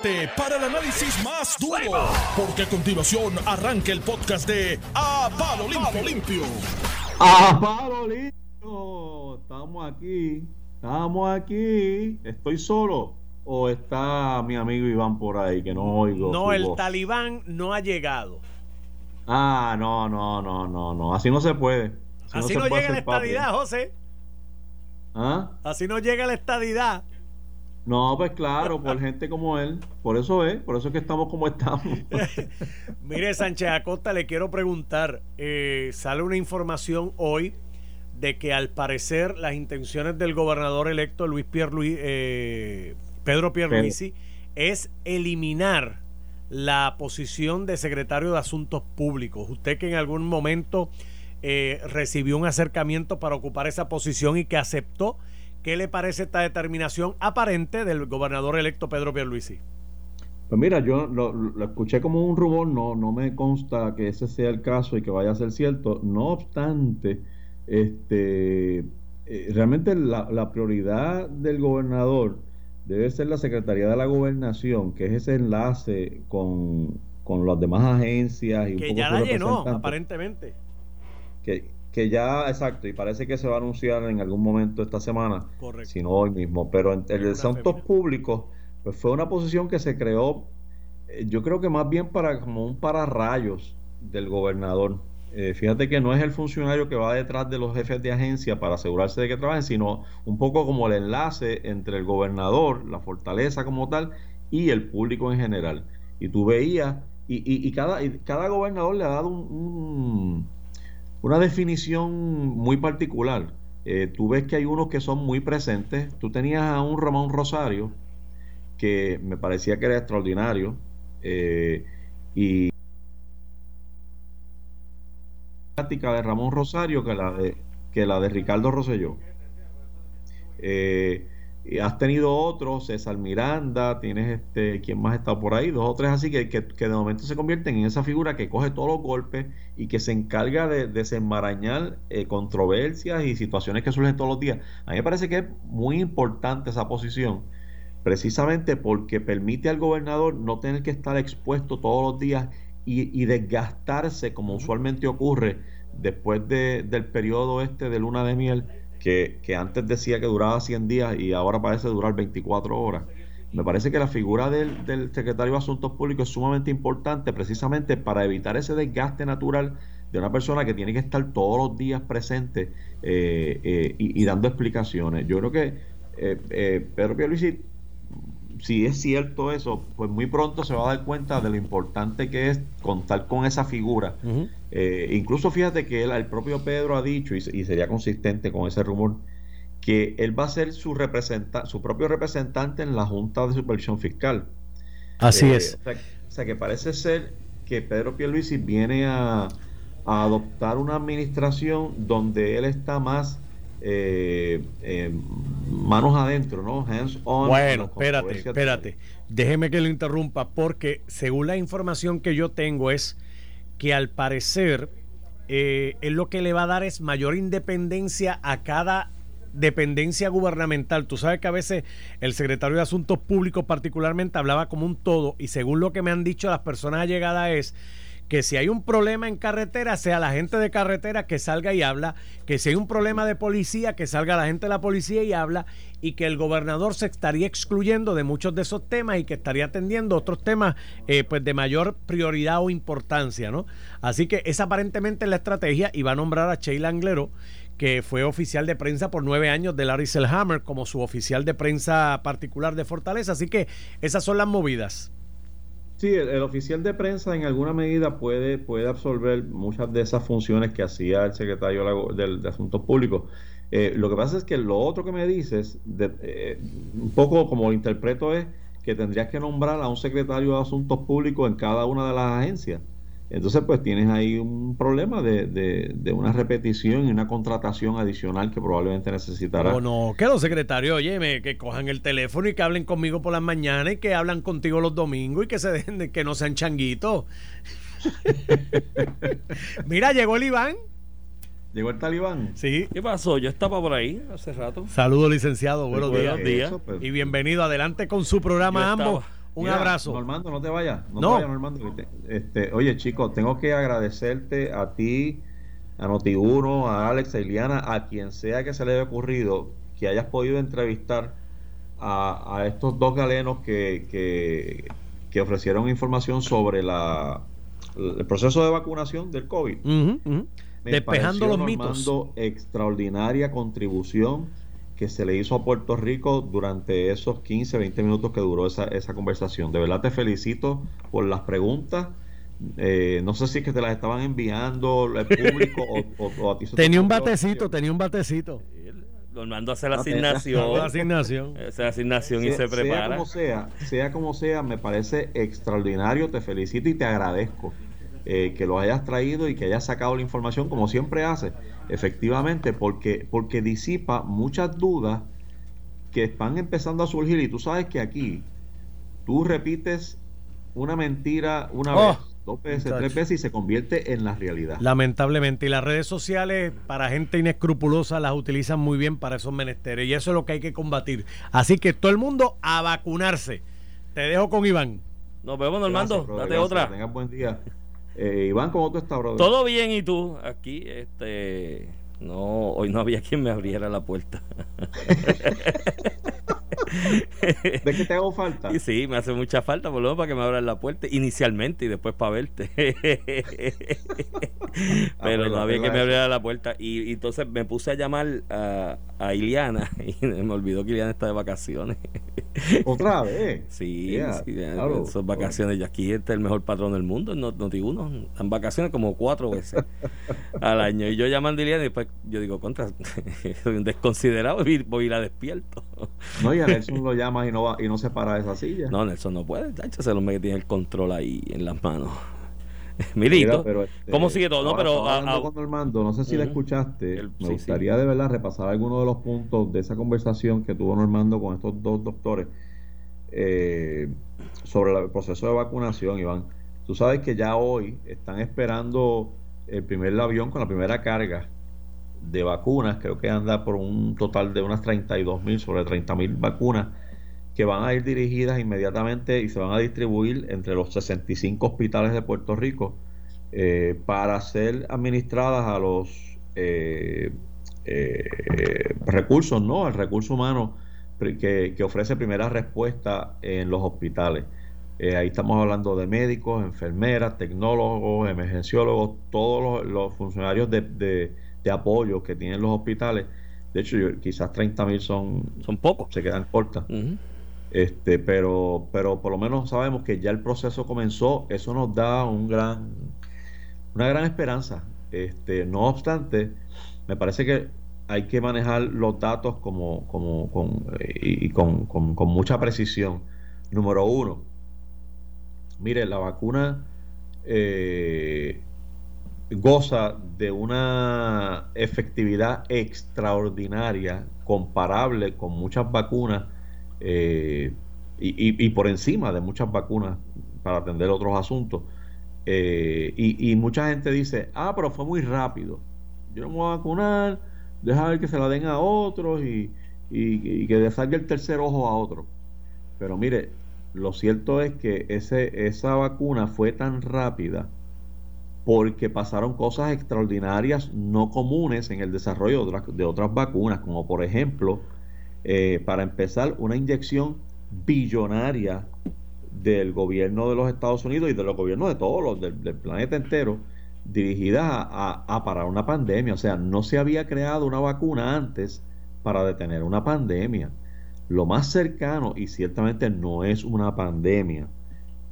prepárate para el análisis más duro, porque a continuación arranca el podcast de A Palo Limpio. A Palo Limpio. Estamos aquí, estamos aquí. ¿Estoy solo o está mi amigo Iván por ahí que no oigo? No, el talibán no ha llegado. Ah, no, no, no, no, no. Así no se puede. Así, no, llega la estadidad, José. ¿Ah? Así no llega la estadidad. No, pues claro, por gente como él. Por eso es, por eso es que estamos como estamos. Mire, Sánchez Acosta, le quiero preguntar. Eh, sale una información hoy de que al parecer las intenciones del gobernador electo Luis Pierluisi, eh, Pedro Pierluisi es eliminar la posición de secretario de Asuntos Públicos. Usted que en algún momento eh, recibió un acercamiento para ocupar esa posición y que aceptó ¿Qué le parece esta determinación aparente del gobernador electo Pedro Pierluisi? Pues mira, yo lo, escuché como un rumor, no, no me consta que ese sea el caso y que vaya a ser cierto. No obstante, este, eh, realmente la, prioridad del gobernador debe ser la Secretaría de la Gobernación, que es ese enlace con, las demás agencias. Y que ya la llenó, aparentemente. Que, que ya, exacto, y parece que se va a anunciar en algún momento esta semana, si no hoy mismo, pero en, el asuntos públicos, pues fue una posición que se creó, eh, yo creo que más bien para como un pararrayos del gobernador. Eh, fíjate que no es el funcionario que va detrás de los jefes de agencia para asegurarse de que trabajen, sino un poco como el enlace entre el gobernador, la fortaleza como tal, y el público en general. Y tú veías, y, y, cada, y cada gobernador le ha dado un una definición muy particular. Eh, tú ves que hay unos que son muy presentes. Tú tenías a un Ramón Rosario que me parecía que era extraordinario eh, y práctica de Ramón Rosario que la de que la de Ricardo Rosselló. Eh, has tenido otros, César Miranda, tienes este, ¿quién más está por ahí? Dos o tres así que, que, de momento se convierten en esa figura que coge todos los golpes y que se encarga de desenmarañar eh, controversias y situaciones que surgen todos los días. A mí me parece que es muy importante esa posición, precisamente porque permite al gobernador no tener que estar expuesto todos los días y, desgastarse como usualmente ocurre después del periodo este de luna de miel que, antes decía que duraba 100 días y ahora parece durar 24 horas. Me parece que la figura del, secretario de Asuntos Públicos es sumamente importante precisamente para evitar ese desgaste natural de una persona que tiene que estar todos los días presente eh, eh, y, dando explicaciones. Yo creo que eh, Pedro Pierluisi si es cierto eso, pues muy pronto se va a dar cuenta de lo importante que es contar con esa figura. Eh, incluso fíjate que el propio Pedro ha dicho, y, sería consistente con ese rumor, que él va a ser su, representa, su propio representante en la Junta de Supervisión Fiscal. Así eh, es. O sea, que parece ser que Pedro Pierluisi viene a, a adoptar una administración donde él está más eh, eh, manos adentro, ¿no? Hands on. Bueno, espérate, espérate. Déjeme que lo interrumpa porque según la información que yo tengo es que al parecer eh, él lo que le va a dar es mayor independencia a cada dependencia gubernamental. Tú sabes que a veces el secretario de Asuntos Públicos particularmente hablaba como un todo y según lo que me han dicho las personas allegadas es que si hay un problema en carretera, sea la gente de carretera que salga y habla, que si hay un problema de policía, que salga la gente de la policía y habla, y que el gobernador se estaría excluyendo de muchos de esos temas y que estaría atendiendo otros temas eh, pues de mayor prioridad o importancia, ¿no? Así que esa aparentemente es la estrategia y va a nombrar a Sheila Anglero, que fue oficial de prensa por nueve años de Larry Selhammer como su oficial de prensa particular de Fortaleza. Así que esas son las movidas. Sí, el, oficial de prensa en alguna medida puede, puede absorber muchas de esas funciones que hacía el secretario de, Asuntos Públicos. Eh, lo que pasa es que lo otro que me dices, eh, un poco como lo interpreto es que tendrías que nombrar a un secretario de Asuntos Públicos en cada una de las agencias. Entonces, pues tienes ahí un problema de, de, una repetición y una contratación adicional que probablemente necesitará. No, no, que los secretarios, oye, que cojan el teléfono y que hablen conmigo por las mañanas y que hablan contigo los domingos y que se dejen que no sean changuitos. Mira, llegó el Iván. ¿Llegó el talibán? Sí. ¿Qué pasó? Yo estaba por ahí hace rato. Saludos, licenciado. Buenos, días. Pues. Y bienvenido. Adelante con su programa ambos. Un abrazo. Normando, no te vayas. No, Te vayas, Normando. Este, oye, chicos, tengo que agradecerte a ti, a Noti1, a Alex, a Iliana, a quien sea que se le haya ocurrido que hayas podido entrevistar a, estos dos galenos que, que, ofrecieron información sobre la, el proceso de vacunación del COVID. Despejando los mitos. extraordinaria contribución que se le hizo a Puerto Rico durante esos 15, 20 minutos que duró esa, esa conversación. De verdad te felicito por las preguntas. Eh, no sé si es que te las estaban enviando el público o, a ti. Tenía un batecito, tenía un batecito. Lo mando a hacer la asignación. La asignación. Asignación y se prepara. Sea como sea, sea como sea, me parece extraordinario. Te felicito y te agradezco eh, que lo hayas traído y que hayas sacado la información como siempre hace efectivamente, porque, porque disipa muchas dudas que están empezando a surgir y tú sabes que aquí tú repites una mentira una oh, vez, dos veces, tres veces y se convierte en la realidad. Lamentablemente, y las redes sociales para gente inescrupulosa las utilizan muy bien para esos menesteres y eso es lo que hay que combatir. Así que todo el mundo a vacunarse. Te dejo con Iván. Nos vemos, Normando. Date otra. Tengas buen día. Eh, Iván, ¿cómo tú estás, brother? Todo bien, ¿y tú? Aquí, este... No, hoy no había quien me abriera la puerta. ¿De qué te hago falta? Y sí, me hace mucha falta, por lo menos para que me abran la puerta inicialmente y después para verte. Pero no había que me abriera la puerta. Y, entonces me puse a llamar a, a, Iliana y me olvidó que Iliana está de vacaciones. ¿Otra vez? Sí, son vacaciones. Y aquí este es el mejor patrón del mundo, no, no digo uno. En vacaciones como cuatro veces al año. Y yo llamando a Iliana y después yo digo, contra, soy un desconsiderado, voy y la despierto. No, y a Nelson lo llama y no va, y no se para de esa silla. No, Nelson no puede, se lo que tiene el control ahí en las manos. Milito, este, ¿cómo sigue todo? No, pero no sé si la escuchaste. me gustaría de verdad repasar algunos de los puntos de esa conversación que tuvo Normando con estos dos doctores eh, sobre el proceso de vacunación, Iván. Tú sabes que ya hoy están esperando el primer avión con la primera carga de vacunas, creo que anda por un total de unas 32 mil, sobre 30 mil vacunas, que van a ir dirigidas inmediatamente y se van a distribuir entre los 65 hospitales de Puerto Rico eh, para ser administradas a los eh, eh, recursos, ¿no? El recurso humano que, ofrece primera respuesta en los hospitales. ahí estamos hablando de médicos, enfermeras, tecnólogos, emergenciólogos, todos los, funcionarios de de apoyo que tienen los hospitales. De hecho, quizás 30 mil son, son pocos. Se quedan cortas. Este, pero, pero por lo menos sabemos que ya el proceso comenzó. Eso nos da un gran, una gran esperanza. Este, no obstante, me parece que hay que manejar los datos como, como con, y, con, con, con mucha precisión. Número uno, mire, la vacuna eh, goza de una efectividad extraordinaria, comparable con muchas vacunas eh, y, por encima de muchas vacunas para atender otros asuntos. Eh, y, mucha gente dice, ah, pero fue muy rápido. Yo no me voy a vacunar, deja ver que se la den a otros y, y que le salga el tercer ojo a otro. Pero mire, lo cierto es que ese, esa vacuna fue tan rápida porque pasaron cosas extraordinarias no comunes en el desarrollo de otras, vacunas, como por ejemplo, eh, para empezar, una inyección billonaria del gobierno de los Estados Unidos y de los gobiernos de todos los del, planeta entero, dirigida a, parar una pandemia. O sea, no se había creado una vacuna antes para detener una pandemia. Lo más cercano, y ciertamente no es una pandemia,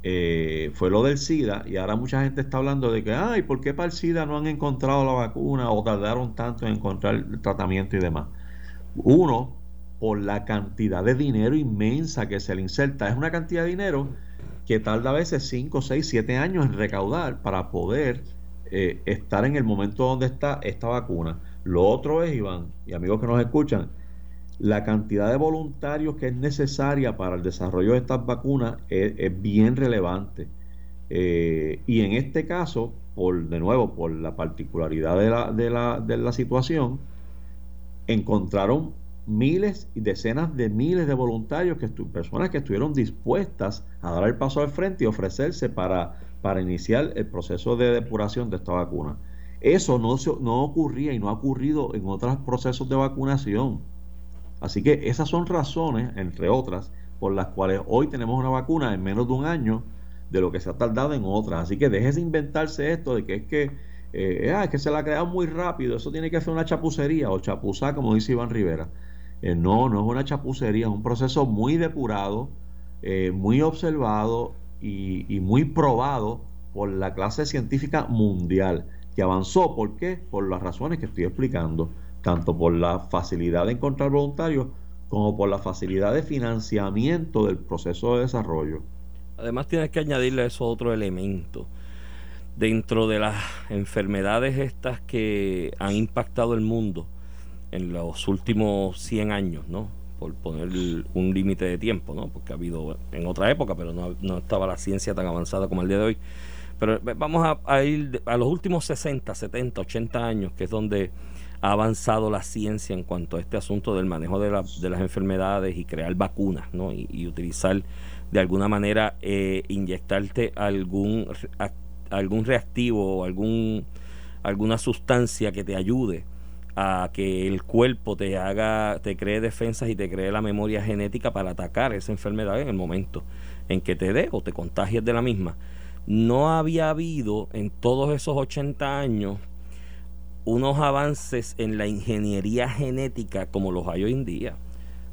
eh, fue lo del SIDA y ahora mucha gente está hablando de que, ay, ¿por qué para el SIDA no han encontrado la vacuna o tardaron tanto en encontrar el tratamiento y demás? Uno, por la cantidad de dinero inmensa que se le inserta. Es una cantidad de dinero que tarda a veces 5, 6, 7 años en recaudar para poder eh, estar en el momento donde está esta vacuna. Lo otro es, Iván, y amigos que nos escuchan, la cantidad de voluntarios que es necesaria para el desarrollo de estas vacunas es, bien relevante. Eh, y en este caso, por de nuevo, por la particularidad de la, de la, de la situación, encontraron miles y decenas de miles de voluntarios, que personas que estuvieron dispuestas a dar el paso al frente y ofrecerse para, para iniciar el proceso de depuración de esta vacuna. Eso no, no ocurría y no ha ocurrido en otros procesos de vacunación. Así que esas son razones, entre otras, por las cuales hoy tenemos una vacuna en menos de un año de lo que se ha tardado en otras. Así que dejes de inventarse esto de que es que, eh, ah, es que se la ha creado muy rápido, eso tiene que ser una chapucería o chapuzá, como dice Iván Rivera. Eh, no, no es una chapucería, es un proceso muy depurado, eh, muy observado y, y, muy probado por la clase científica mundial, que avanzó, ¿por qué? Por las razones que estoy explicando, tanto por la facilidad de encontrar voluntarios como por la facilidad de financiamiento del proceso de desarrollo. Además tienes que añadirle eso otro elemento. Dentro de las enfermedades estas que han impactado el mundo en los últimos 100 años, ¿no? Por poner un límite de tiempo, ¿no? Porque ha habido en otra época, pero no, estaba la ciencia tan avanzada como el día de hoy. Pero vamos a, ir a los últimos 60, 70, 80 años, que es donde ha avanzado la ciencia en cuanto a este asunto del manejo de, de las enfermedades y crear vacunas, ¿no? y utilizar de alguna manera eh, inyectarte algún, algún reactivo o algún, alguna sustancia que te ayude a que el cuerpo te haga, te cree defensas y te cree la memoria genética para atacar esa enfermedad en el momento en que te dé o te contagies de la misma. No había habido en todos esos 80 años unos avances en la ingeniería genética como los hay hoy en día.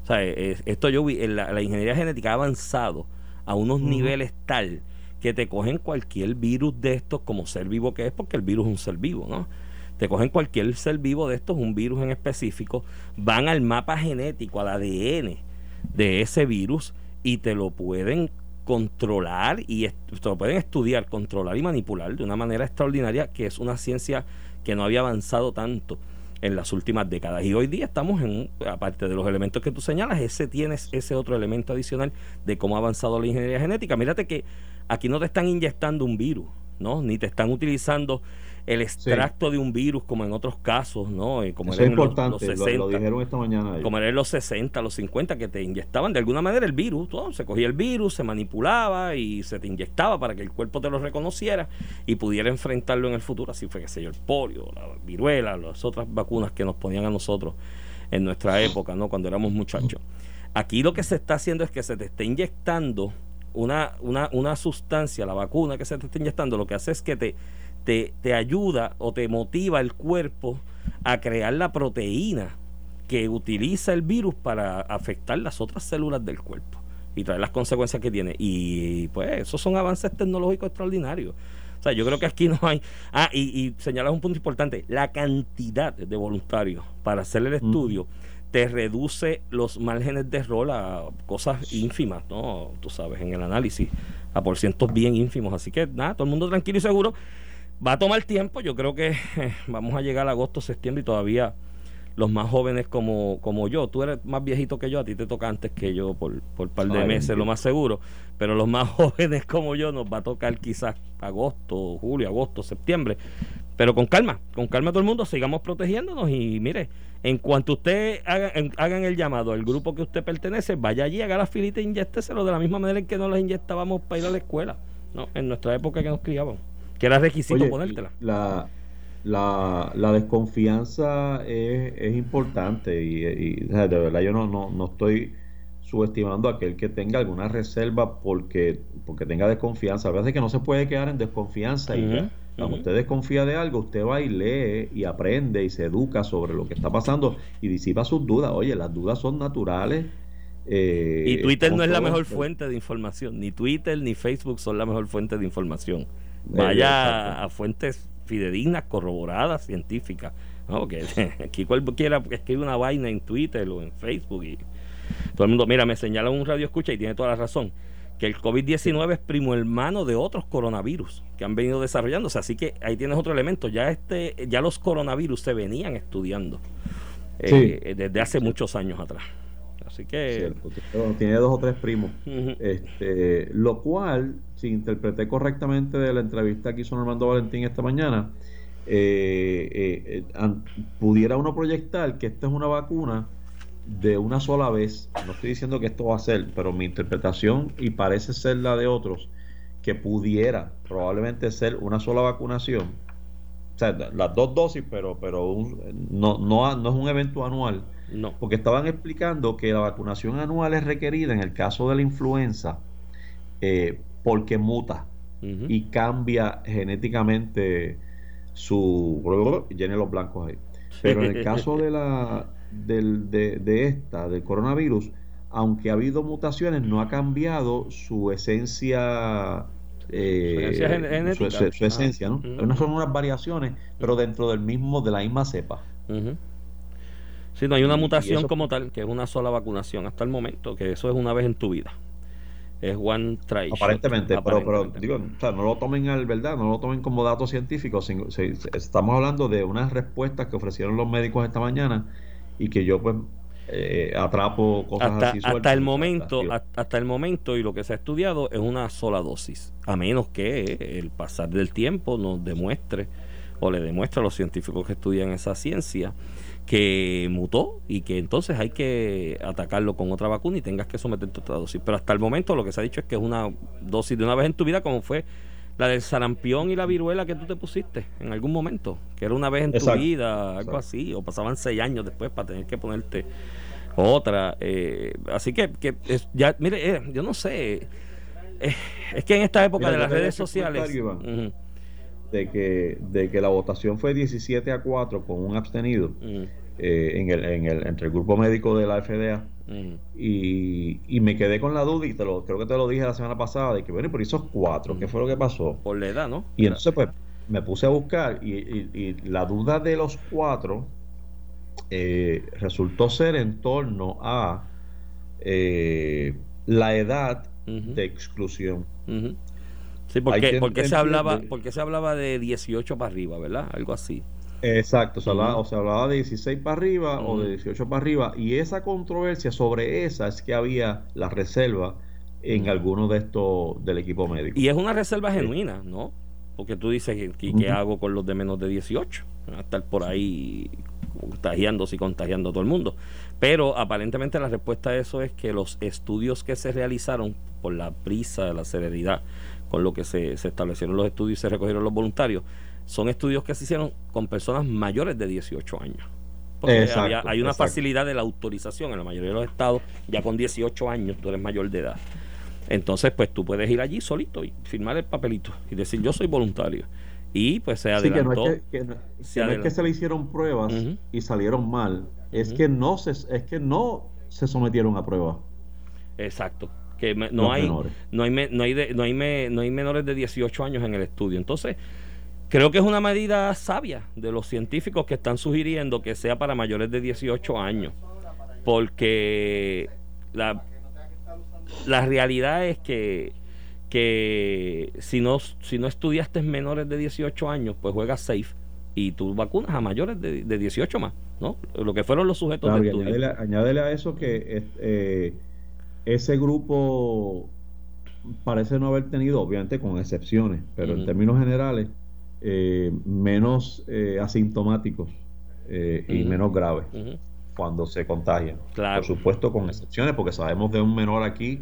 O sea, esto yo vi, la, ingeniería genética ha avanzado a unos niveles tal que te cogen cualquier virus de estos como ser vivo que es, porque el virus es un ser vivo, ¿no? Te cogen cualquier ser vivo de estos, un virus en específico, van al mapa genético, al ADN de ese virus y te lo pueden controlar y te lo pueden estudiar, controlar y manipular de una manera extraordinaria que es una ciencia que no había avanzado tanto en las últimas décadas. Y hoy día estamos en, aparte de los elementos que tú señalas, ese tienes ese otro elemento adicional de cómo ha avanzado la ingeniería genética. Mírate que aquí no te están inyectando un virus, ¿no? Ni te están utilizando el extracto de un virus como en otros casos, ¿no? Como Eso es importante, los, 60, lo, dijeron esta mañana. Como era en los 60, los 50, que te inyectaban de alguna manera el virus, todo, se cogía el virus, se manipulaba y se te inyectaba para que el cuerpo te lo reconociera y pudiera enfrentarlo en el futuro. Así fue, que sé yo, el polio, la viruela, las otras vacunas que nos ponían a nosotros en nuestra época, ¿no? Cuando éramos muchachos. Aquí lo que se está haciendo es que se te está inyectando una, una, una sustancia, la vacuna que se te está inyectando, lo que hace es que te te, te ayuda o te motiva el cuerpo a crear la proteína que utiliza el virus para afectar las otras células del cuerpo y traer las consecuencias que tiene. Y pues esos son avances tecnológicos extraordinarios. O sea, yo creo que aquí no hay... Ah, y, y señalas un punto importante, la cantidad de voluntarios para hacer el estudio te reduce los márgenes de error a cosas ínfimas, ¿no? Tú sabes, en el análisis, a por cientos bien ínfimos. Así que nada, todo el mundo tranquilo y seguro. Va a tomar tiempo, yo creo que eh, vamos a llegar a agosto, septiembre y todavía los más jóvenes como, como yo, tú eres más viejito que yo, a ti te toca antes que yo por, por un par de meses, lo más seguro, pero los más jóvenes como yo nos va a tocar quizás agosto, julio, agosto, septiembre, pero con calma, con calma todo el mundo, sigamos protegiéndonos y mire, en cuanto usted haga, hagan el llamado al grupo que usted pertenece, vaya allí, haga la filita e inyécteselo de la misma manera en que nos las inyectábamos para ir a la escuela, ¿no? En nuestra época que nos criábamos que era requisito ponértela. La, la, la desconfianza es, es importante y, de verdad yo no, no, no estoy subestimando a aquel que tenga alguna reserva porque, porque tenga desconfianza. A veces que no se puede quedar en desconfianza y cuando usted desconfía de algo, usted va y lee y aprende y se educa sobre lo que está pasando y disipa sus dudas. Oye, las dudas son naturales. Eh, y Twitter no es la mejor fuente de información, ni Twitter ni Facebook son la mejor fuente de información. Vaya a fuentes fidedignas, corroboradas, científicas. ¿no? Que aquí cualquiera escribe una vaina en Twitter o en Facebook y todo el mundo, mira, me señala un radio escucha y tiene toda la razón que el COVID-19 es primo hermano de otros coronavirus que han venido desarrollándose. Así que ahí tienes otro elemento. Ya este, ya los coronavirus se venían estudiando eh, desde hace muchos años atrás. Así que. tiene dos o tres primos. este, lo cual, si interpreté correctamente de la entrevista que hizo Normando Valentín esta mañana, eh, eh, eh, pudiera uno proyectar que esta es una vacuna de una sola vez, no estoy diciendo que esto va a ser, pero mi interpretación y parece ser la de otros, que pudiera probablemente ser una sola vacunación, o sea, las dos dosis, pero, pero no, no, no es un evento anual, no. porque estaban explicando que la vacunación anual es requerida en el caso de la influenza eh, porque muta y cambia genéticamente su... Llene los blancos ahí. Pero en el caso de la del, de, de, esta, del coronavirus, aunque ha habido mutaciones, no ha cambiado su esencia eh, su, esencia, ¿no? No son unas variaciones, pero dentro del mismo, de la misma cepa. Si no hay una mutación como tal, que es una sola vacunación hasta el momento, que eso es una vez en tu vida. Es one try. Aparentemente, pero, digo, o sea, no lo tomen al verdad, no lo tomen como datos científicos. estamos hablando de unas respuestas que ofrecieron los médicos esta mañana y que yo pues eh, atrapo cosas hasta, así hasta el momento hasta, el momento y lo que se ha estudiado es una sola dosis a menos que el pasar del tiempo nos demuestre o le demuestre a los científicos que estudian esa ciencia que mutó y que entonces hay que atacarlo con otra vacuna y tengas que someterte a otra dosis. Pero hasta el momento lo que se ha dicho es que es una dosis de una vez en tu vida, como fue la del sarampión y la viruela que tú te pusiste en algún momento, que era una vez en tu vida, algo así, o pasaban seis años después para tener que ponerte otra. Eh, así que, que ya, mire, eh, yo no sé, eh, es que en esta época de las redes sociales... de, que, de que la votación fue 17 a 4 con un abstenido en el, en el, entre el grupo médico de la FDA y, me quedé con la duda y te lo, creo que te lo dije la semana pasada de que bueno, pero esos cuatro, ¿qué fue lo que pasó? Por la edad, ¿no? Y entonces pues me puse a buscar y, la duda de los cuatro eh, resultó ser en torno a eh, la edad de exclusión. Sí, porque, porque, se hablaba, porque se hablaba de 18 para arriba, ¿verdad? Algo así. Exacto, se hablaba, o se hablaba de 16 para arriba o de 18 para arriba, y esa controversia sobre esa es que había la reserva en alguno de estos del equipo médico. Y es una reserva genuina, ¿no? Porque tú dices, ¿qué, qué hago con los de menos de 18? A estar por ahí contagiándose y contagiando a todo el mundo. Pero aparentemente la respuesta a eso es que los estudios que se realizaron por la prisa, la celeridad con lo que se, se establecieron los estudios y se recogieron los voluntarios, son estudios que se hicieron con personas mayores de 18 años. Porque hay una facilidad de la autorización en la mayoría de los estados, ya con 18 años tú eres mayor de edad. Entonces, pues tú puedes ir allí solito y firmar el papelito y decir yo soy voluntario. Y pues se adelantó. Sí, que no es que, se, le hicieron pruebas y salieron mal, es que no se es que no se sometieron a pruebas. Exacto que no hay, no hay, no hay, no hay, no hay menores de 18 años en el estudio. Entonces, Creo que es una medida sabia de los científicos que están sugiriendo que sea para mayores de 18 años, porque la, la realidad es que, que si, no, si no estudiaste menores de 18 años, pues juegas safe y tú vacunas a mayores de, de 18 más, ¿no? Lo que fueron los sujetos de estudio. Añádele, a eso que eh, ese grupo parece no haber tenido, obviamente con excepciones, pero en términos generales, eh, menos eh, asintomáticos eh, y menos graves cuando se contagian. Por supuesto, con excepciones, porque sabemos de un menor aquí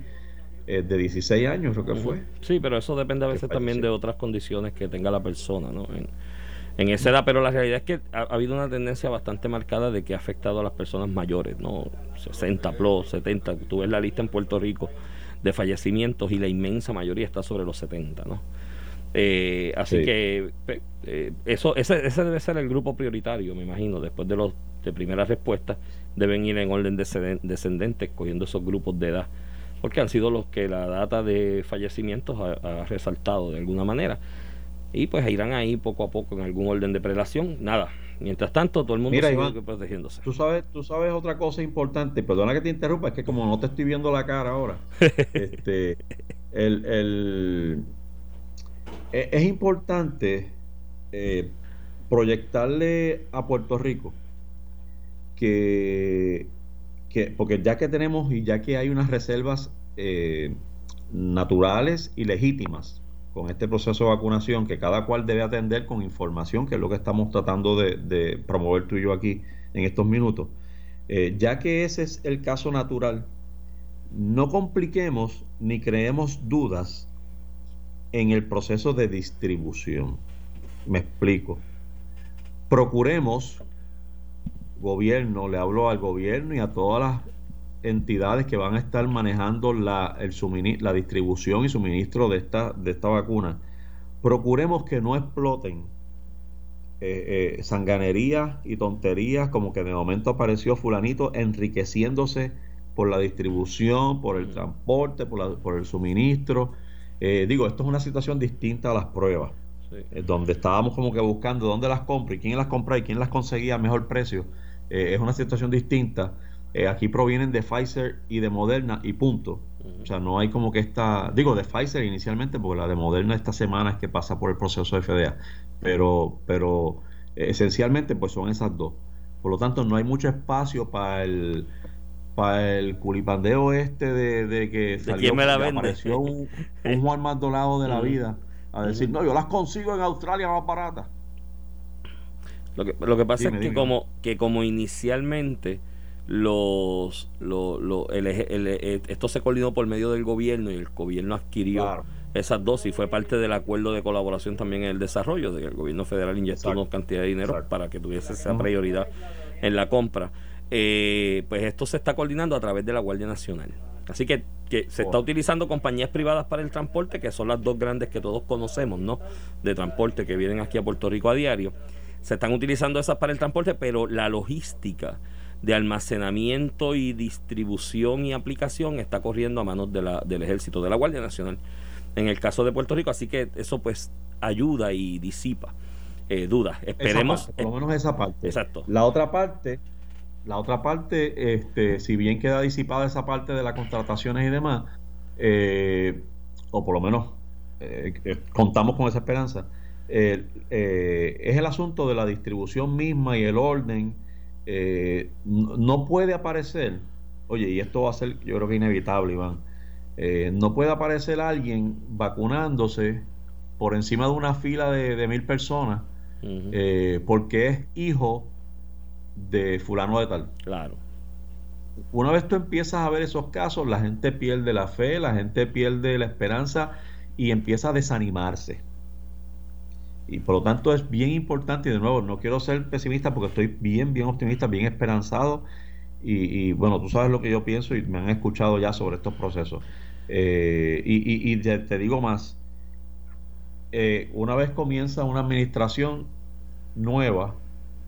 de 16 años, creo que fue. Sí, pero eso depende a veces también de otras condiciones que tenga la persona, ¿no? En, en esa edad, pero la realidad es que ha, habido una tendencia bastante marcada de que ha afectado a las personas mayores, ¿no? 60 plus, 70, tú ves la lista en Puerto Rico de fallecimientos y la inmensa mayoría está sobre los 70, ¿no? Eh, así que eh, eso ese, ese, debe ser el grupo prioritario, me imagino. Después de los de primeras respuestas, deben ir en orden descendente, escogiendo esos grupos de edad, porque han sido los que la data de fallecimientos ha, resaltado de alguna manera. Y pues irán ahí poco a poco en algún orden de prelación. Nada, Mientras tanto, todo el mundo sigue protegiéndose. Tú sabes, tú sabes otra cosa importante, perdona que te interrumpa, es que como no te estoy viendo la cara ahora, este, el, el, es importante eh, proyectarle a Puerto Rico que, porque ya que tenemos y ya que hay unas reservas eh, naturales y legítimas con este proceso de vacunación que cada cual debe atender con información, que es lo que estamos tratando de, promover tú y yo aquí en estos minutos, Eh, ya que ese es el caso natural, no compliquemos ni creemos dudas en el proceso de distribución. Me explico. Procuremos, gobierno, le hablo al gobierno y a todas las entidades que van a estar manejando la, el la distribución y suministro de esta, de esta vacuna, procuremos que no exploten eh, eh, sanganerías y tonterías como que de momento apareció fulanito enriqueciéndose por la distribución, por el transporte, por, por el suministro. Eh, digo, esto es una situación distinta a las pruebas, donde estábamos como que buscando dónde las compro y quién las compra y quién las conseguía a mejor precio. es una situación distinta. aquí provienen de Pfizer y de Moderna y punto. O sea, no hay como que esta, digo, de Pfizer inicialmente, porque la de Moderna esta semana es que pasa por el proceso de FDA, pero, pero esencialmente pues son esas dos. Por lo tanto, no hay mucho espacio para el para el culipandeo este de, que salió, me la apareció un, Juan Maldonado de la vida a decir, no, yo las consigo en Australia más baratas. Lo que, lo que pasa es que como, que como inicialmente los, esto se coordinó por medio del gobierno y el gobierno adquirió esas dosis. Fue parte del acuerdo de colaboración también en el desarrollo, de que el gobierno federal inyectó una cantidad de dinero para que tuviese esa prioridad en la compra. Eh, pues esto se está coordinando a través de la Guardia Nacional. Así que, se está utilizando compañías privadas para el transporte, que son las dos grandes que todos conocemos, ¿no? De transporte que vienen aquí a Puerto Rico a diario. Se están utilizando esas para el transporte, pero la logística de almacenamiento y distribución y aplicación está corriendo a manos de la, del ejército, de la Guardia Nacional, en el caso de Puerto Rico. Así que eso pues ayuda y disipa eh, dudas. Esperemos. por lo menos esa parte. Exacto. La otra parte, la otra parte, este, si bien queda disipada esa parte de las contrataciones y demás, eh, o por lo menos eh, contamos con esa esperanza, es el asunto de la distribución misma y el orden eh, no puede aparecer, oye, y esto va a ser, yo creo que inevitable, Iván, eh, no puede aparecer alguien vacunándose por encima de una fila de, mil personas eh, porque es hijo de fulano de tal. Claro. Una vez tú empiezas a ver esos casos, la gente pierde la fe, la gente pierde la esperanza y empieza a desanimarse. Y por lo tanto es bien importante, y de nuevo, no quiero ser pesimista porque estoy bien, bien optimista, bien esperanzado. Y, bueno, tú sabes lo que yo pienso y me han escuchado ya sobre estos procesos. Eh, y, te, digo más, eh, una vez comienza una administración nueva,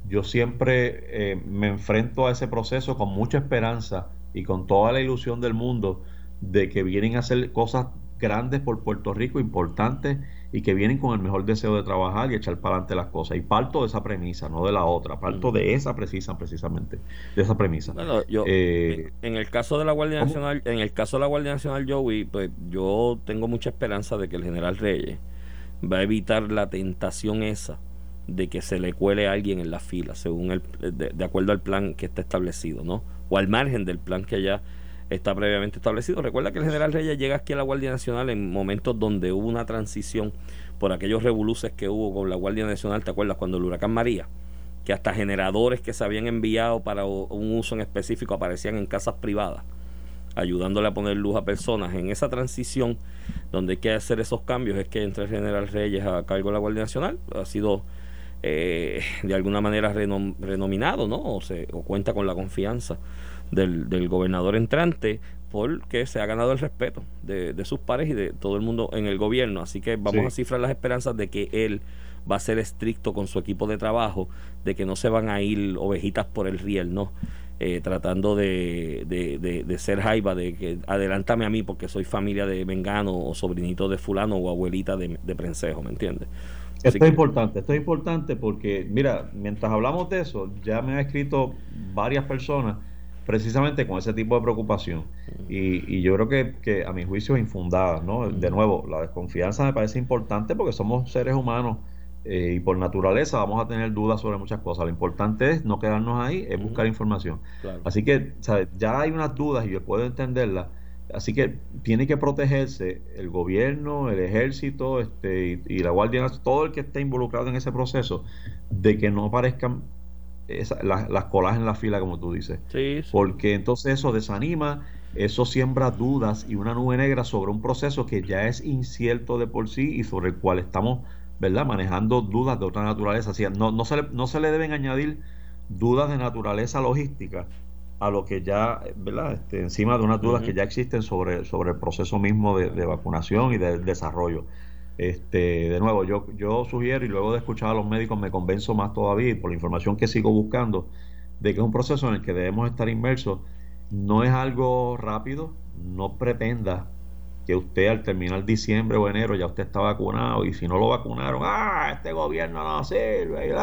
yo siempre eh, me enfrento a ese proceso con mucha esperanza y con toda la ilusión del mundo de que vienen a hacer cosas grandes por Puerto Rico, importantes y que vienen con el mejor deseo de trabajar y echar para adelante las cosas. Y parto de esa premisa, no de la otra, parto de esa precisa, precisamente, de esa premisa. yo, eh, en el caso de la Guardia Nacional, en el caso de la Guardia Nacional, Joey, pues yo tengo mucha esperanza de que el general Reyes va a evitar la tentación esa de que se le cuele a alguien en la fila, según el, de, acuerdo al plan que está establecido, ¿no? O al margen del plan que ya está previamente establecido. Recuerda que el general Reyes llega aquí a la Guardia Nacional en momentos donde hubo una transición por aquellos revoluces que hubo con la Guardia Nacional, ¿te acuerdas? Cuando el huracán María, que hasta generadores que se habían enviado para un uso en específico aparecían en casas privadas, ayudándole a poner luz a personas. En esa transición, donde hay que hacer esos cambios, es que entra el general Reyes a cargo de la Guardia Nacional, ha sido eh, de alguna manera renominado, ¿no? O, se, o cuenta con la confianza del, gobernador entrante porque se ha ganado el respeto de, sus pares y de todo el mundo en el gobierno. Así que vamos a cifrar las esperanzas de que él va a ser estricto con su equipo de trabajo, de que no se van a ir ovejitas por el riel, ¿no? Eh, tratando de, de, ser jaiba, de que adelántame a mí porque soy familia de Mengano o sobrinito de fulano o abuelita de, Prensejo, ¿me entiendes? Esto es importante, esto es importante porque, mira, mientras hablamos de eso, ya me han escrito varias personas precisamente con ese tipo de preocupación. Y, yo creo que, a mi juicio es infundada, ¿no? De nuevo, la desconfianza me parece importante porque somos seres humanos eh, y por naturaleza vamos a tener dudas sobre muchas cosas. Lo importante es no quedarnos ahí, es buscar información. Así que, Ya hay unas dudas y yo puedo entenderlas. Así que tiene que protegerse el gobierno, el ejército este, y, la Guardia todo el que esté involucrado en ese proceso, de que no aparezcan las colas en la fila, como tú dices. Porque entonces eso desanima, eso siembra dudas y una nube negra sobre un proceso que ya es incierto de por sí y sobre el cual estamos ¿verdad? manejando dudas de otra naturaleza. no, no, se le, no se le deben añadir dudas de naturaleza logística a lo que ya, ¿verdad? Este, encima de unas dudas que ya existen sobre, sobre el proceso mismo de, de vacunación y del desarrollo. Este, de nuevo, yo, yo sugiero y luego de escuchar a los médicos me convenzo más todavía y por la información que sigo buscando de que es un proceso en el que debemos estar inmersos. No es algo rápido, no pretenda que usted al terminar diciembre o enero ya usted está vacunado y si no lo vacunaron, ah, este gobierno no sirve.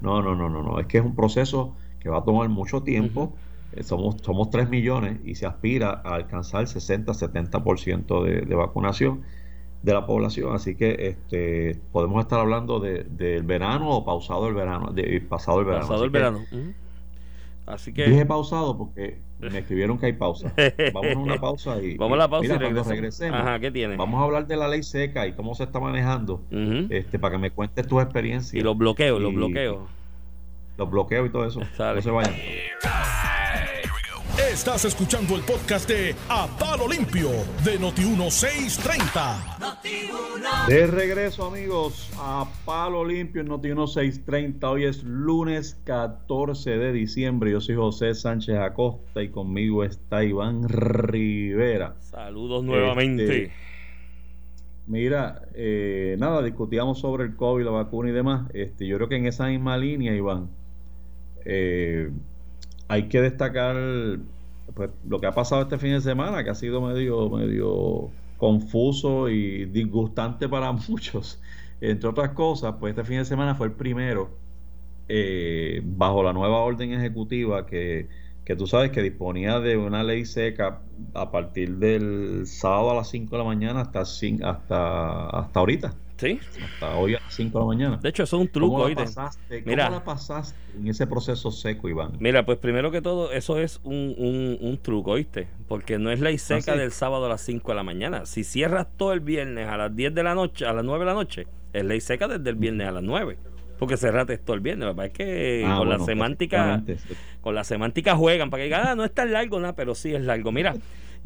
No, no, no, no, no, es que es un proceso que va a tomar mucho tiempo. Eh, somos, somos 3 millones y se aspira a alcanzar 60-70% de, de vacunación de la población, así que este podemos estar hablando del de, verano o pausado el verano, de, pasado el verano. Pasado el verano. Así que dije pausado porque me escribieron que hay pausa. Vamos a una pausa y vamos a la pausa y cuando regresemos. Ajá, ¿qué tiene? Vamos a hablar de la ley seca y cómo se está manejando, este para que me cuentes tu experiencia y los bloqueos, los bloqueos. Los bloqueos y todo eso. No se vayan. Estás escuchando el podcast de A Palo Limpio de Noti1630. de regreso, amigos, a Palo Limpio en Noti1630. Hoy es lunes 14 de diciembre. Yo soy José Sánchez Acosta y conmigo está Iván Rivera. Saludos nuevamente. Este, mira, eh, nada, discutíamos sobre el COVID, la vacuna y demás. Este, yo creo que en esa misma línea, Iván. Eh, hay que destacar pues, lo que ha pasado este fin de semana, que ha sido medio, medio confuso y disgustante para muchos. Entre otras cosas, pues este fin de semana fue el primero eh, bajo la nueva orden ejecutiva que, que tú sabes que disponía de una ley seca a partir del sábado a las 5 de la mañana hasta, hasta, hasta ahorita. Sí. Hasta hoy a las 5 de la mañana. De hecho, eso es un truco. ¿Cómo, la pasaste, Mira, la pasaste en ese proceso seco, Iván? Mira, pues primero que todo, eso es un, un, truco, ¿oíste? Porque no es ley seca ah, del sábado a las 5 de la mañana. Si cierras todo el viernes a las 10 de la noche, a las 9 de la noche, es ley seca desde el viernes a las 9 porque cerraste todo el viernes. es que ah, con la semántica con la semántica juegan para que digan, ah, no es tan largo, nada, pero sí es largo. Mira,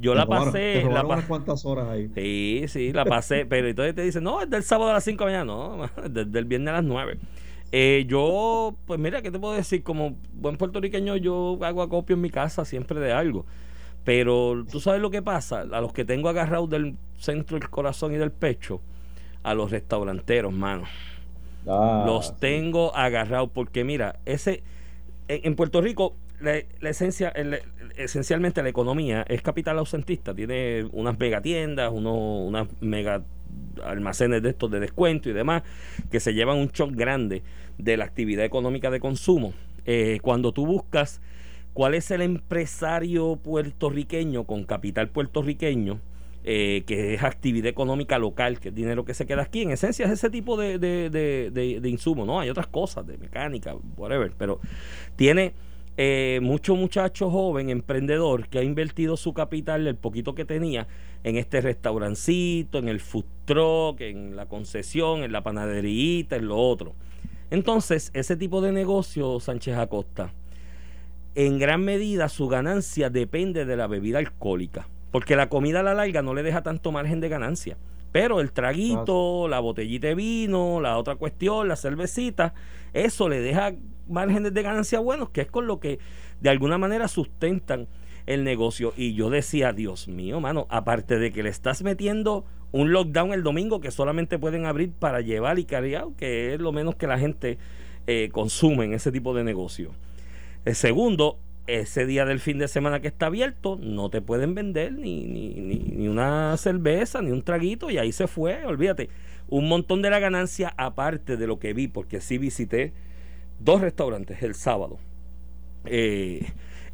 yo la pasé. la cuántas horas ahí. Sí, sí, la pasé. pero entonces te dicen, no, es del sábado a las 5 de la mañana. No, desde el viernes a las 9. Eh, yo, pues mira, ¿qué te puedo decir? Como buen puertorriqueño, yo hago acopio en mi casa siempre de algo. Pero tú sabes lo que pasa, a los que tengo agarrados del centro del corazón y del pecho, a los restauranteros, mano. Ah, los tengo agarrados porque mira, ese en, Puerto Rico la, esencia, esencialmente la economía es capital ausentista. Tiene unas mega tiendas, unas mega almacenes de estos de descuento y demás, que se llevan un shock grande de la actividad económica de consumo. Eh, cuando tú buscas cuál es el empresario puertorriqueño con capital puertorriqueño, eh, que es actividad económica local, que es dinero que se queda aquí. En esencia es ese tipo de, de, de, de insumos, ¿no? Hay otras cosas, de mecánica, whatever, pero tiene eh, mucho muchacho joven, emprendedor, que ha invertido su capital, el poquito que tenía, en este restaurancito, en el food truck, en la concesión, en la panadería, en lo otro. Entonces, ese tipo de negocio, Sánchez Acosta, en gran medida su ganancia depende de la bebida alcohólica, porque la comida a la larga no le deja tanto margen de ganancia. Pero el traguito, la botellita de vino, la otra cuestión, la cervecita, eso le deja márgenes de ganancia buenos, que es con lo que de alguna manera sustentan el negocio. Y yo decía, Dios mío, mano, aparte de que le estás metiendo un lockdown el domingo que solamente pueden abrir para llevar y cargar, que es lo menos que la gente eh, consume en ese tipo de negocio. El segundo, ese día del fin de semana que está abierto, no te pueden vender ni, ni, ni, ni una cerveza, ni un traguito, y ahí se fue, olvídate. Un montón de la ganancia, aparte de lo que vi, porque sí visité dos restaurantes el sábado eh,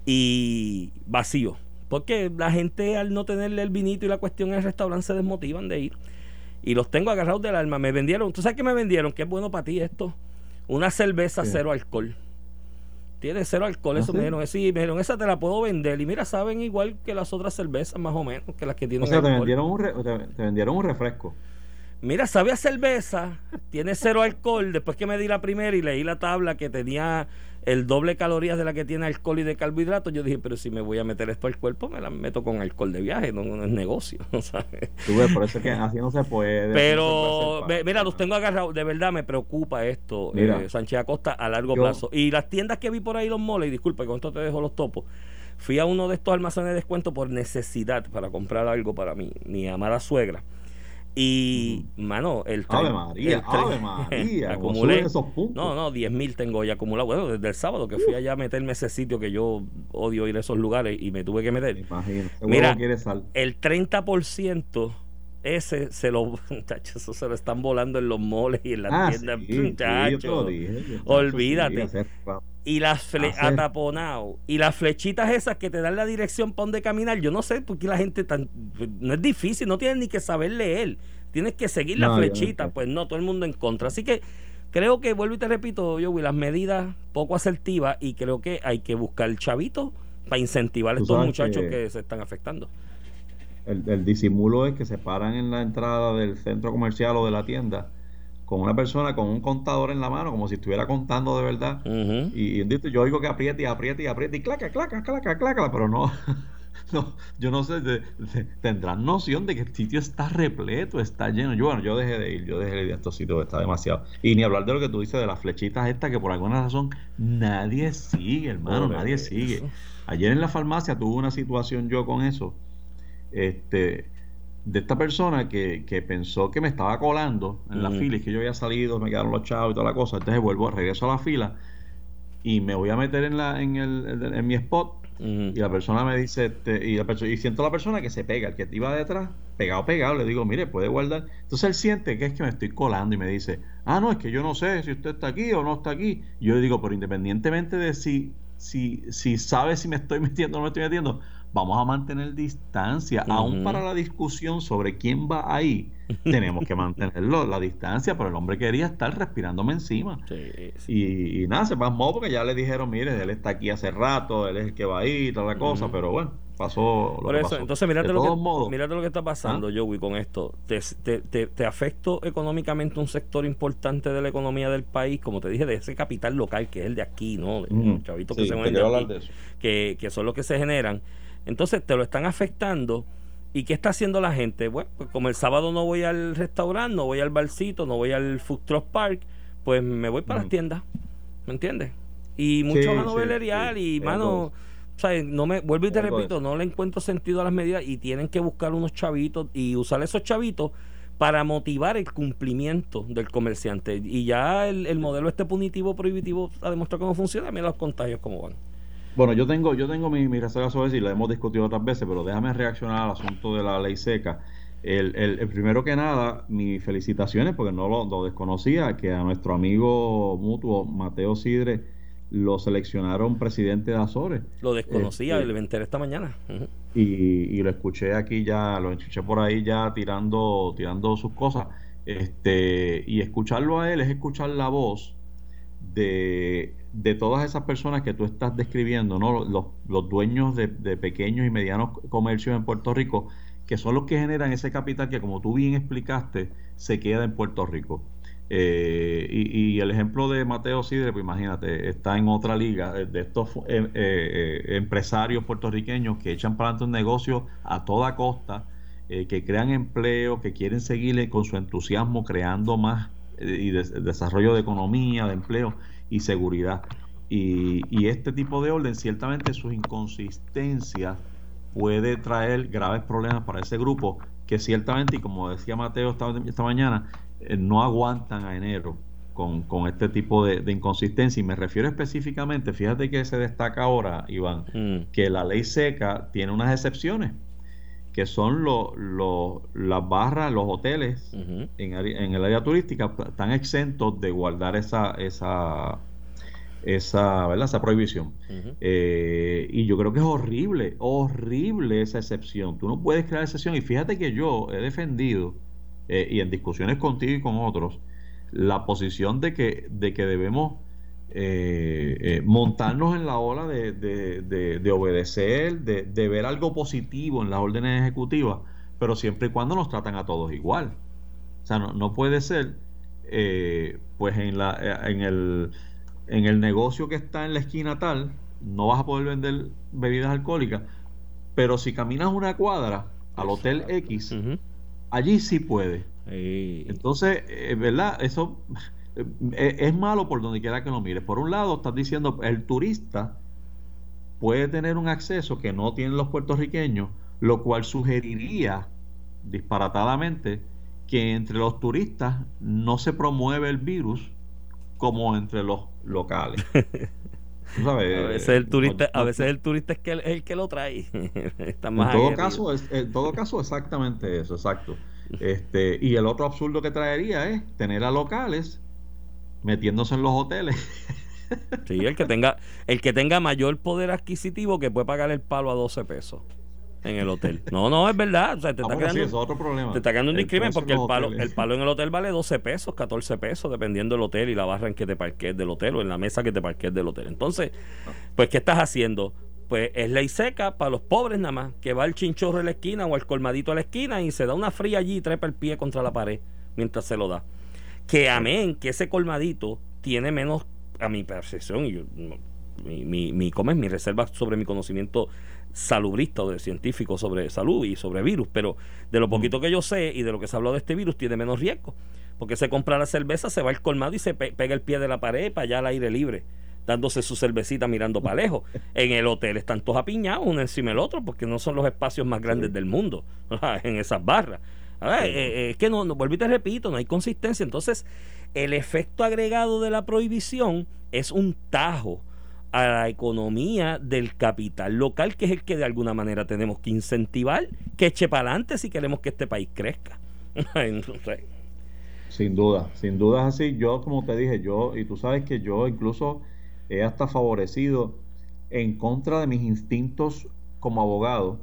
y vacío. Porque la gente al no tenerle el vinito y la cuestión en el restaurante se desmotivan de ir. Y los tengo agarrados del alma. Me vendieron, ¿tú sabes qué me vendieron? Que es bueno para ti esto. Una cerveza cero alcohol. Tiene cero alcohol, eso ¿Ah, me dijeron. Sí, me dijeron, esa te la puedo vender. Y mira, saben igual que las otras cervezas, más o menos, que las que tienen. O sea, te vendieron, un te vendieron un refresco. Mira, sabe a cerveza, tiene cero alcohol. Después que me di la primera y leí la tabla que tenía el doble calorías de la que tiene alcohol y de carbohidratos, yo dije, pero si me voy a meter esto al cuerpo, me la meto con alcohol de viaje, no, es negocio. ¿sabes? Tú ves, por eso es que así no se puede. Pero, mira, los tengo agarrados, de verdad me preocupa esto, eh, Sánchez Acosta, a largo plazo. Y las tiendas que vi por ahí, los moles, y disculpa, con esto te dejo los topos. Fui a uno de estos almacenes de descuento por necesidad para comprar algo para mí, mi amada suegra. Y, mano, el tren. Ave María, Ave María. acumulé, esos puntos? No, no, 10 mil tengo ya acumulado. Bueno, desde el sábado que fui allá a meterme ese sitio que yo odio ir a esos lugares y me tuve que meter. Imagino. Mira, el 30% ese se lo, muchachos, eso se lo están volando en los moles y en las ah, tiendas, muchachos. Olvídate. y las fle ataponado. Y las flechitas esas que te dan la dirección para donde caminar, yo no sé por qué la gente tan. No es difícil, no tienes ni que saber leer. Tienes que seguir las flechitas. Pues no, todo el mundo en contra. Así que creo que, vuelvo y te repito, yo, las medidas poco asertivas y creo que hay que buscar el chavito para incentivar a estos muchachos que se están afectando el, disimulo es que se paran en la entrada del centro comercial o de la tienda con una persona con un contador en la mano, como si estuviera contando de verdad. Y, yo digo que apriete y apriete y apriete y claca, claca, claca, claca, pero no, no yo no sé, tendrán noción de que el sitio está repleto, está lleno. Yo, bueno, yo dejé de ir, yo dejé de ir a estos sitios, está demasiado. Y ni hablar de lo que tú dices de las flechitas estas que por alguna razón nadie sigue, hermano, nadie sigue. Ayer en la farmacia tuve una situación yo con eso este, de esta persona que, pensó que me estaba colando en la fila y que yo había salido, me quedaron los chavos y toda la cosa. Entonces vuelvo, regreso a la fila y me voy a meter en, la, en, el, en mi spot y la persona me dice, este, y, la y siento la persona que se pega, el que iba detrás, pegado, pegado, le digo, mire, puede guardar. Entonces él siente que es que me estoy colando y me dice, ah, no, es que yo no sé si usted está aquí o no está aquí. yo le digo, pero independientemente de si, si, si sabe si me estoy metiendo o no me estoy metiendo, vamos a mantener distancia, aún para la discusión sobre quién va ahí, tenemos que mantenerlo, la distancia, pero el hombre quería estar respirándome encima. Y, nada, se pasmó porque ya le dijeron, mire, él está aquí hace rato, él es el que va ahí, toda la cosa, pero bueno, pasó. Por eso, entonces mírate lo, que, lo que está pasando, ¿Ah? Joey, con esto. Te, te, te, afectó económicamente un sector importante de la economía del país, como te dije, de ese capital local que es el de aquí, ¿no? De, chavitos que se de que, que son los que se generan. Entonces te lo están afectando. ¿Y qué está haciendo la gente? Bueno, pues como el sábado no voy al restaurante, no voy al barcito, no voy al food truck park, pues me voy para las tiendas. ¿Me entiendes? Y mucho a novelerial y, mano, o no me, vuelvo y te repito, no le encuentro sentido a las medidas y tienen que buscar unos chavitos y usar esos chavitos para motivar el cumplimiento del comerciante. Y ya el, el modelo este punitivo prohibitivo ha demostrado cómo funciona, mira los contagios cómo van. Bueno, yo tengo, yo tengo mi, mi reserva sobre eso y la hemos discutido otras veces, pero déjame reaccionar al asunto de la ley seca. El, el, primero que nada, mis felicitaciones, porque no lo, desconocía, que a nuestro amigo mutuo Mateo Sidre lo seleccionaron presidente de Azores. Lo desconocía, este, me esta mañana. y, y, lo escuché aquí ya, lo escuché por ahí ya tirando, tirando sus cosas. Este, y escucharlo a él es escuchar la voz de de todas esas personas que tú estás describiendo, ¿no? los, dueños de, pequeños y medianos comercios en Puerto Rico, que son los que generan ese capital que, como tú bien explicaste, se queda en Puerto Rico. Eh, y, el ejemplo de Mateo Sidre, pues imagínate, está en otra liga de estos eh, eh, empresarios puertorriqueños que echan para adelante un negocio a toda costa, que crean empleo, que quieren seguirle con su entusiasmo creando más y desarrollo de economía, de empleo y seguridad. Y, este tipo de orden, ciertamente sus inconsistencias puede traer graves problemas para ese grupo que ciertamente, y como decía Mateo esta, mañana, eh, no aguantan a enero con, este tipo de, inconsistencia. Y me refiero específicamente, fíjate que se destaca ahora, Iván, mm. que la ley seca tiene unas excepciones que son las barras, los hoteles en, en, el área turística están exentos de guardar esa esa esa, ¿verdad? esa prohibición. Eh, y yo creo que es horrible, horrible esa excepción. Tú no puedes crear excepción. Y fíjate que yo he defendido, eh, y en discusiones contigo y con otros, la posición de que, de que debemos eh, eh, montarnos en la ola de, de, obedecer, de, ver algo positivo en las órdenes ejecutivas, pero siempre y cuando nos tratan a todos igual. O sea, no, puede ser, eh, pues en, la, eh, en, el, en el negocio que está en la esquina tal, no vas a poder vender bebidas alcohólicas, pero si caminas una cuadra al Hotel X, allí sí puede. Entonces, ¿verdad? Eso es malo por donde quiera que lo mires. Por un lado, estás diciendo, el turista puede tener un acceso que no tienen los puertorriqueños, lo cual sugeriría disparatadamente que entre los turistas no se promueve el virus como entre los locales. a veces el turista, a veces el turista es, que, el que lo trae. en todo caso, es, en todo caso, exactamente eso, exacto. Este, y el otro absurdo que traería es tener a locales metiéndose en los hoteles. Sí, el que tenga, el que tenga mayor poder adquisitivo que puede pagar el palo a 12 pesos en el hotel. No, no, es verdad. O sea, te, está creando, otro problema. te está creando un discrimen porque el palo, el palo en el hotel vale 12 pesos, 14 pesos, dependiendo del hotel y la barra en que te parques del hotel o en la mesa que te parques del hotel. Entonces, pues, ¿qué estás haciendo? Pues es ley seca para los pobres nada más, que va el chinchorro a la esquina o el colmadito a la esquina y se da una fría allí y trepa el pie contra la pared mientras se lo da. Que amén, que ese colmadito tiene menos, a mi percepción, y mi, mi, mi, mi reserva sobre mi conocimiento salubrista o de científico sobre salud y sobre virus, pero de lo poquito que yo sé y de lo que se ha hablado de este virus tiene menos riesgo, porque se compra la cerveza, se va al colmado y se pega el pie de la pared para allá al aire libre, dándose su cervecita mirando para lejos. En el hotel están todos apiñados uno encima del otro, porque no son los espacios más grandes del mundo, en esas barras. Eh, eh, es que no, no, vuelvo y te repito, no hay consistencia. Entonces, el efecto agregado de la prohibición es un tajo a la economía del capital local, que es el que de alguna manera tenemos que incentivar, que eche para adelante si queremos que este país crezca. Sin duda, sin duda es así. Yo, como te dije, yo, y tú sabes que yo incluso he hasta favorecido en contra de mis instintos como abogado,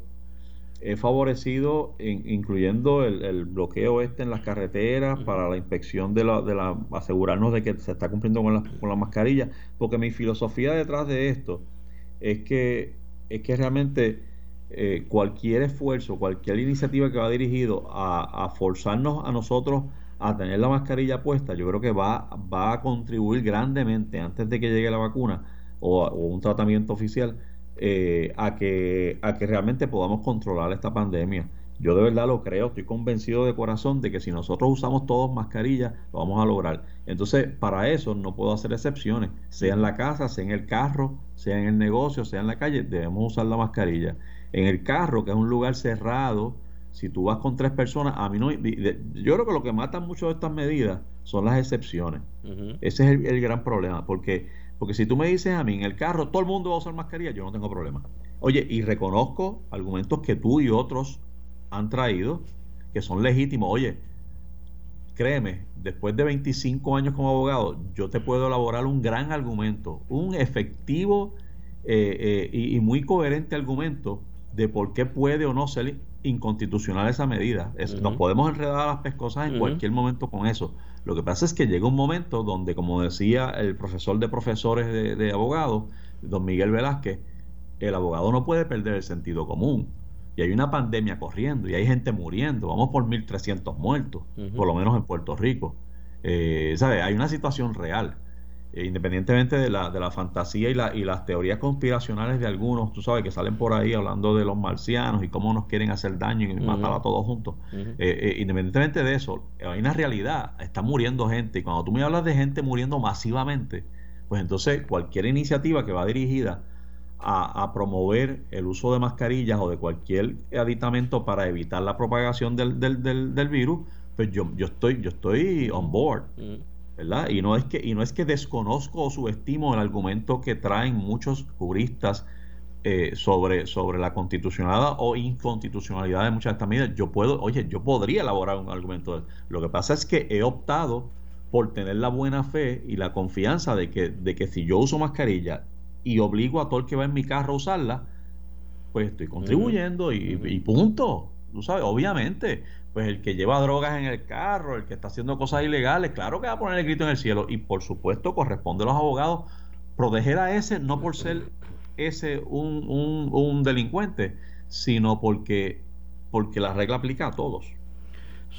he favorecido, incluyendo el, bloqueo este en las carreteras para la inspección de la, de la asegurarnos de que se está cumpliendo con la, con la mascarilla, porque mi filosofía detrás de esto es que, es que realmente eh, cualquier esfuerzo, cualquier iniciativa que va dirigido a, forzarnos a nosotros a tener la mascarilla puesta, yo creo que va, va a contribuir grandemente antes de que llegue la vacuna o un tratamiento oficial eh, a, que, a que realmente podamos controlar esta pandemia. Yo de verdad lo creo, estoy convencido de corazón de que si nosotros usamos todos mascarillas, lo vamos a lograr. Entonces, para eso no puedo hacer excepciones, sea en la casa, sea en el carro, sea en el negocio, sea en la calle, debemos usar la mascarilla. En el carro, que es un lugar cerrado, si tú vas con tres personas, a mí no. Yo creo que lo que mata mucho de estas medidas son las excepciones. Ese es el gran problema, porque porque si tú me dices a mí en el carro, todo el mundo va a usar mascarilla, yo no tengo problema. Oye, y reconozco argumentos que tú y otros han traído que son legítimos. Oye, créeme, después de 25 años como abogado, yo te puedo elaborar un gran argumento, un efectivo eh, eh, y, muy coherente argumento de por qué puede o no ser inconstitucional esa medida. Nos podemos enredar las pescosas en cualquier momento con eso. Lo que pasa es que llega un momento donde, como decía el profesor de profesores de, abogados, don Miguel Velázquez, el abogado no puede perder el sentido común. Y hay una pandemia corriendo y hay gente muriendo. Vamos por 1.300 muertos, por lo menos en Puerto Rico. Eh, Hay una situación real. Eh, independientemente de la, de la fantasía y, la, y las teorías conspiracionales de algunos, tú sabes, que salen por ahí hablando de los marcianos y cómo nos quieren hacer daño y matar a todos juntos. Eh, eh, independientemente de eso, hay una realidad, está muriendo gente. Y cuando tú me hablas de gente muriendo masivamente, pues entonces cualquier iniciativa que va dirigida a, promover el uso de mascarillas o de cualquier aditamento para evitar la propagación del, del, del, virus, pues yo, yo estoy, yo estoy on board. ¿Verdad? Y no es que, y no es que desconozco o subestimo el argumento que traen muchos juristas eh, sobre, sobre la constitucionalidad o inconstitucionalidad de muchas de estas medidas. Yo puedo, oye, yo podría elaborar un argumento. Lo que pasa es que he optado por tener la buena fe y la confianza de que, de que si yo uso mascarilla y obligo a todo el que va en mi carro a usarla, pues estoy contribuyendo y, y punto. Tú sabes, obviamente, pues el que lleva drogas en el carro, el que está haciendo cosas ilegales, claro que va a poner el grito en el cielo. Y por supuesto corresponde a los abogados proteger a ese, no por ser ese un, un, delincuente, sino porque, porque la regla aplica a todos.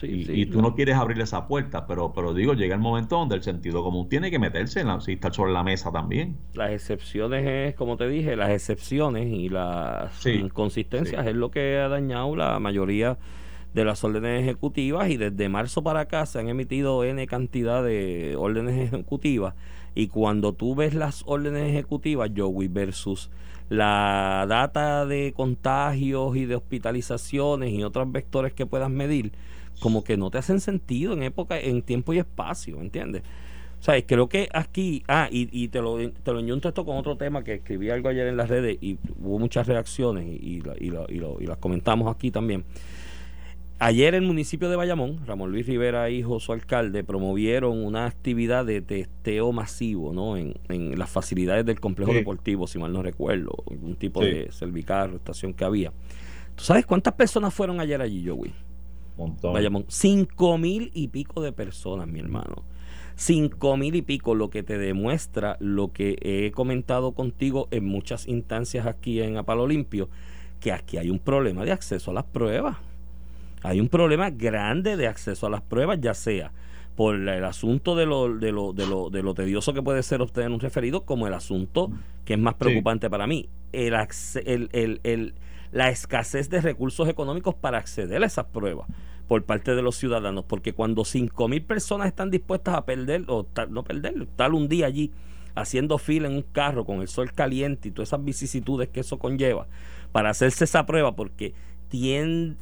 y, tú no quieres abrir esa puerta, pero, pero digo, llega el momento donde el sentido común tiene que meterse en la, y estar sobre la mesa también. Las excepciones es, como te dije, las excepciones y las inconsistencias es lo que ha dañado la mayoría de las órdenes ejecutivas y desde marzo para acá se han emitido N cantidad de órdenes ejecutivas y cuando tú ves las órdenes ejecutivas, Joey, versus la data de contagios y de hospitalizaciones y otros vectores que puedas medir, como que no te hacen sentido en época, en tiempo y espacio, ¿entiendes? O sea, creo que aquí, ah, y, y te lo te lo esto con otro tema que escribí algo ayer en las redes y hubo muchas reacciones y, y, y las comentamos aquí también. Ayer el municipio de Bayamón, Ramón Luis Rivera, hijo, su alcalde, promovieron una actividad de testeo masivo ¿no? en, las facilidades del complejo deportivo, si mal no recuerdo, un tipo de servicarro, estación que había. ¿Tú sabes cuántas personas fueron ayer allí, Joey? Bayamón, cinco mil y pico de personas, mi hermano. Cinco mil y pico, lo que te demuestra lo que he comentado contigo en muchas instancias aquí en Apalo Limpio, que aquí hay un problema de acceso a las pruebas. Hay un problema grande de acceso a las pruebas, ya sea por el asunto de lo, de lo, de lo, de lo tedioso que puede ser obtener un referido, como el asunto que es más preocupante para mí, el, el, el la escasez de recursos económicos para acceder a esas pruebas por parte de los ciudadanos, porque cuando cinco mil personas están dispuestas a perder, o no perder, estar un día allí haciendo fila en un carro con el sol caliente y todas esas vicisitudes que eso conlleva para hacerse esa prueba, porque tiende,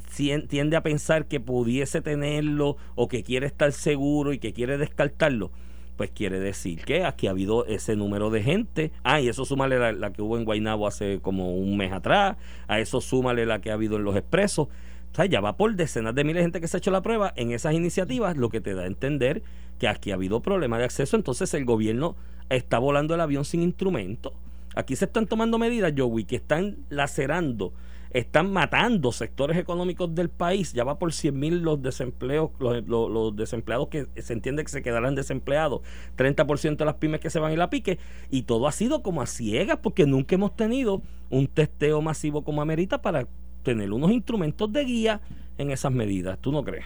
tiende a pensar que pudiese tenerlo o que quiere estar seguro y que quiere descartarlo, pues quiere decir que aquí ha habido ese número de gente. Ah, y eso súmale la, que hubo en Guaynabo hace como un mes atrás, a eso súmale la que ha habido en los expresos. O sea, ya va por decenas de miles de gente que se ha hecho la prueba en esas iniciativas, lo que te da a entender que aquí ha habido problemas de acceso, entonces el gobierno está volando el avión sin instrumento. Aquí se están tomando medidas, Joey, que están lacerando están matando sectores económicos del país. Ya va por 100 mil los desempleos, los, desempleados que se entiende que se quedarán desempleados, 30% de las pymes que se van a ir a pique, y todo ha sido como a ciegas porque nunca hemos tenido un testeo masivo como amerita para tener unos instrumentos de guía en esas medidas. ¿Tú no crees?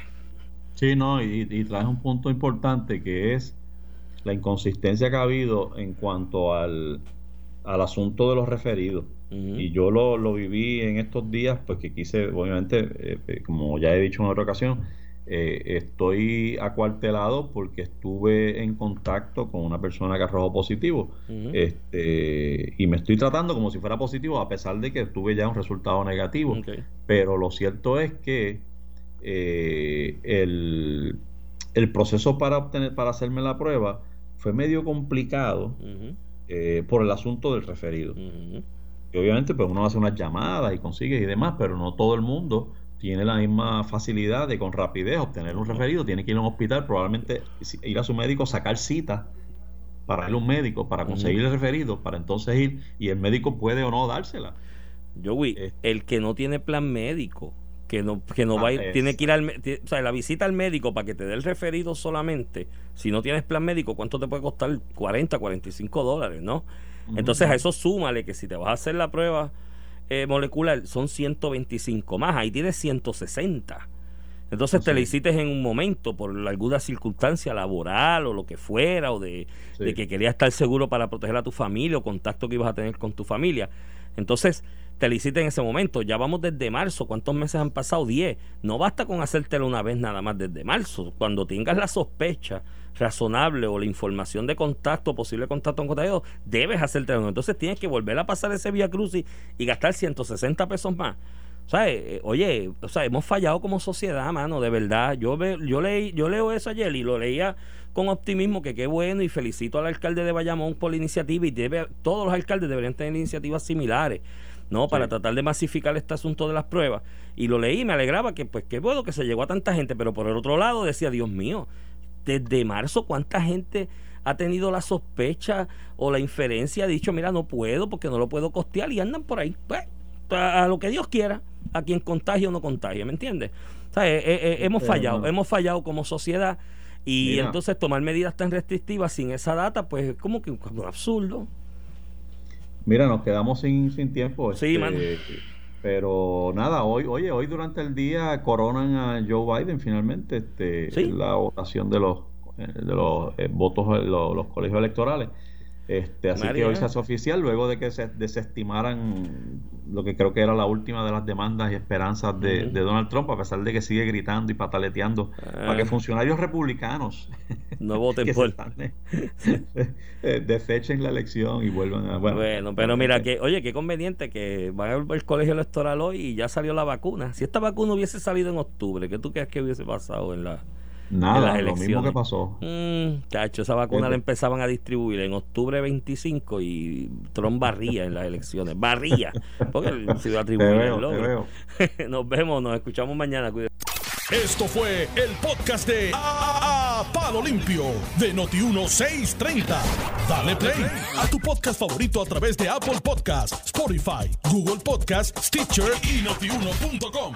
Sí, no, y, y traes un punto importante que es la inconsistencia que ha habido en cuanto al, al asunto de los referidos. Y yo lo, lo, viví en estos días, pues que quise, obviamente, eh, eh, como ya he dicho en otra ocasión, eh, estoy acuartelado porque estuve en contacto con una persona que arrojó positivo este, y me estoy tratando como si fuera positivo a pesar de que tuve ya un resultado negativo. Pero lo cierto es que el, el, proceso para obtener para hacerme la prueba fue medio complicado por el asunto del referido obviamente pues uno hace unas llamadas y consigue y demás, pero no todo el mundo tiene la misma facilidad de con rapidez obtener un referido, tiene que ir a un hospital, probablemente ir a su médico, sacar cita para ir a un médico, para conseguir el referido, para entonces ir y el médico puede o no dársela. Yo, güey, eh. el que no tiene plan médico, que no, que no va a ir, tiene que ir al o sea, la visita al médico para que te dé el referido solamente, si no tienes plan médico, ¿cuánto te puede costar? 40, 45 dólares, ¿no? Entonces a eso súmale que si te vas a hacer la prueba eh, molecular son 125 más, ahí tienes 160. Entonces te la hiciste en un momento por alguna circunstancia laboral o lo que fuera, o de, de, que querías estar seguro para proteger a tu familia o contacto que ibas a tener con tu familia. Entonces te la hiciste en ese momento. Ya vamos desde marzo. ¿Cuántos meses han pasado? 10. No basta con hacértelo una vez nada más desde marzo. Cuando tengas la sospecha razonable o la información de contacto, posible contacto con contagio, debes hacerte Entonces tienes que volver a pasar ese vía crucis y gastar 160 pesos más. O sea, eh, oye, o sea, hemos fallado como sociedad, mano, de verdad. Yo ve, yo leí, yo leo eso ayer y lo leía con optimismo, que qué bueno, y felicito al alcalde de Bayamón por la iniciativa, y debe, todos los alcaldes deberían tener iniciativas similares, ¿no? Para tratar de masificar este asunto de las pruebas. Y lo leí, me alegraba que, pues, qué bueno que se llegó a tanta gente, pero por el otro lado decía, Dios mío, desde marzo, ¿cuánta gente ha tenido la sospecha o la inferencia, ha dicho, mira, no puedo porque no lo puedo costear y andan por ahí? Pues, a lo que Dios quiera, a quien contagie o no contagie, ¿me entiendes? O sea, eh, eh, eh, hemos fallado, hemos fallado como sociedad y entonces tomar medidas tan restrictivas sin esa data, pues es como que un absurdo. Mira, nos quedamos sin, sin tiempo. Sí, este, Pero nada, hoy, oye, hoy durante el día coronan a Joe Biden finalmente este, la votación de los, eh, de los eh, votos de los colegios electorales. Este, así que hoy se hace oficial luego de que se desestimaran lo que creo que era la última de las demandas y esperanzas de, Donald Trump, a pesar de que sigue gritando y pataleteando para que ah. funcionarios republicanos no voten por eh, desechen la elección y vuelvan a bueno, pero mira que oye qué conveniente que van a volver el colegio electoral hoy y ya salió la vacuna. Si esta vacuna hubiese salido en octubre ¿qué tú crees que hubiese pasado en la Nada, lo mismo que pasó. Mm, chacho, esa vacuna la empezaban a distribuir en octubre 25 y Trump barría en las elecciones. Barría. Porque se iba a atribuir el Nos vemos, nos escuchamos mañana. Esto fue el podcast de a, Palo Limpio de Noti1630. Dale play a tu podcast favorito a través de Apple Podcasts, Spotify, Google Podcasts, Stitcher y notiuno.com.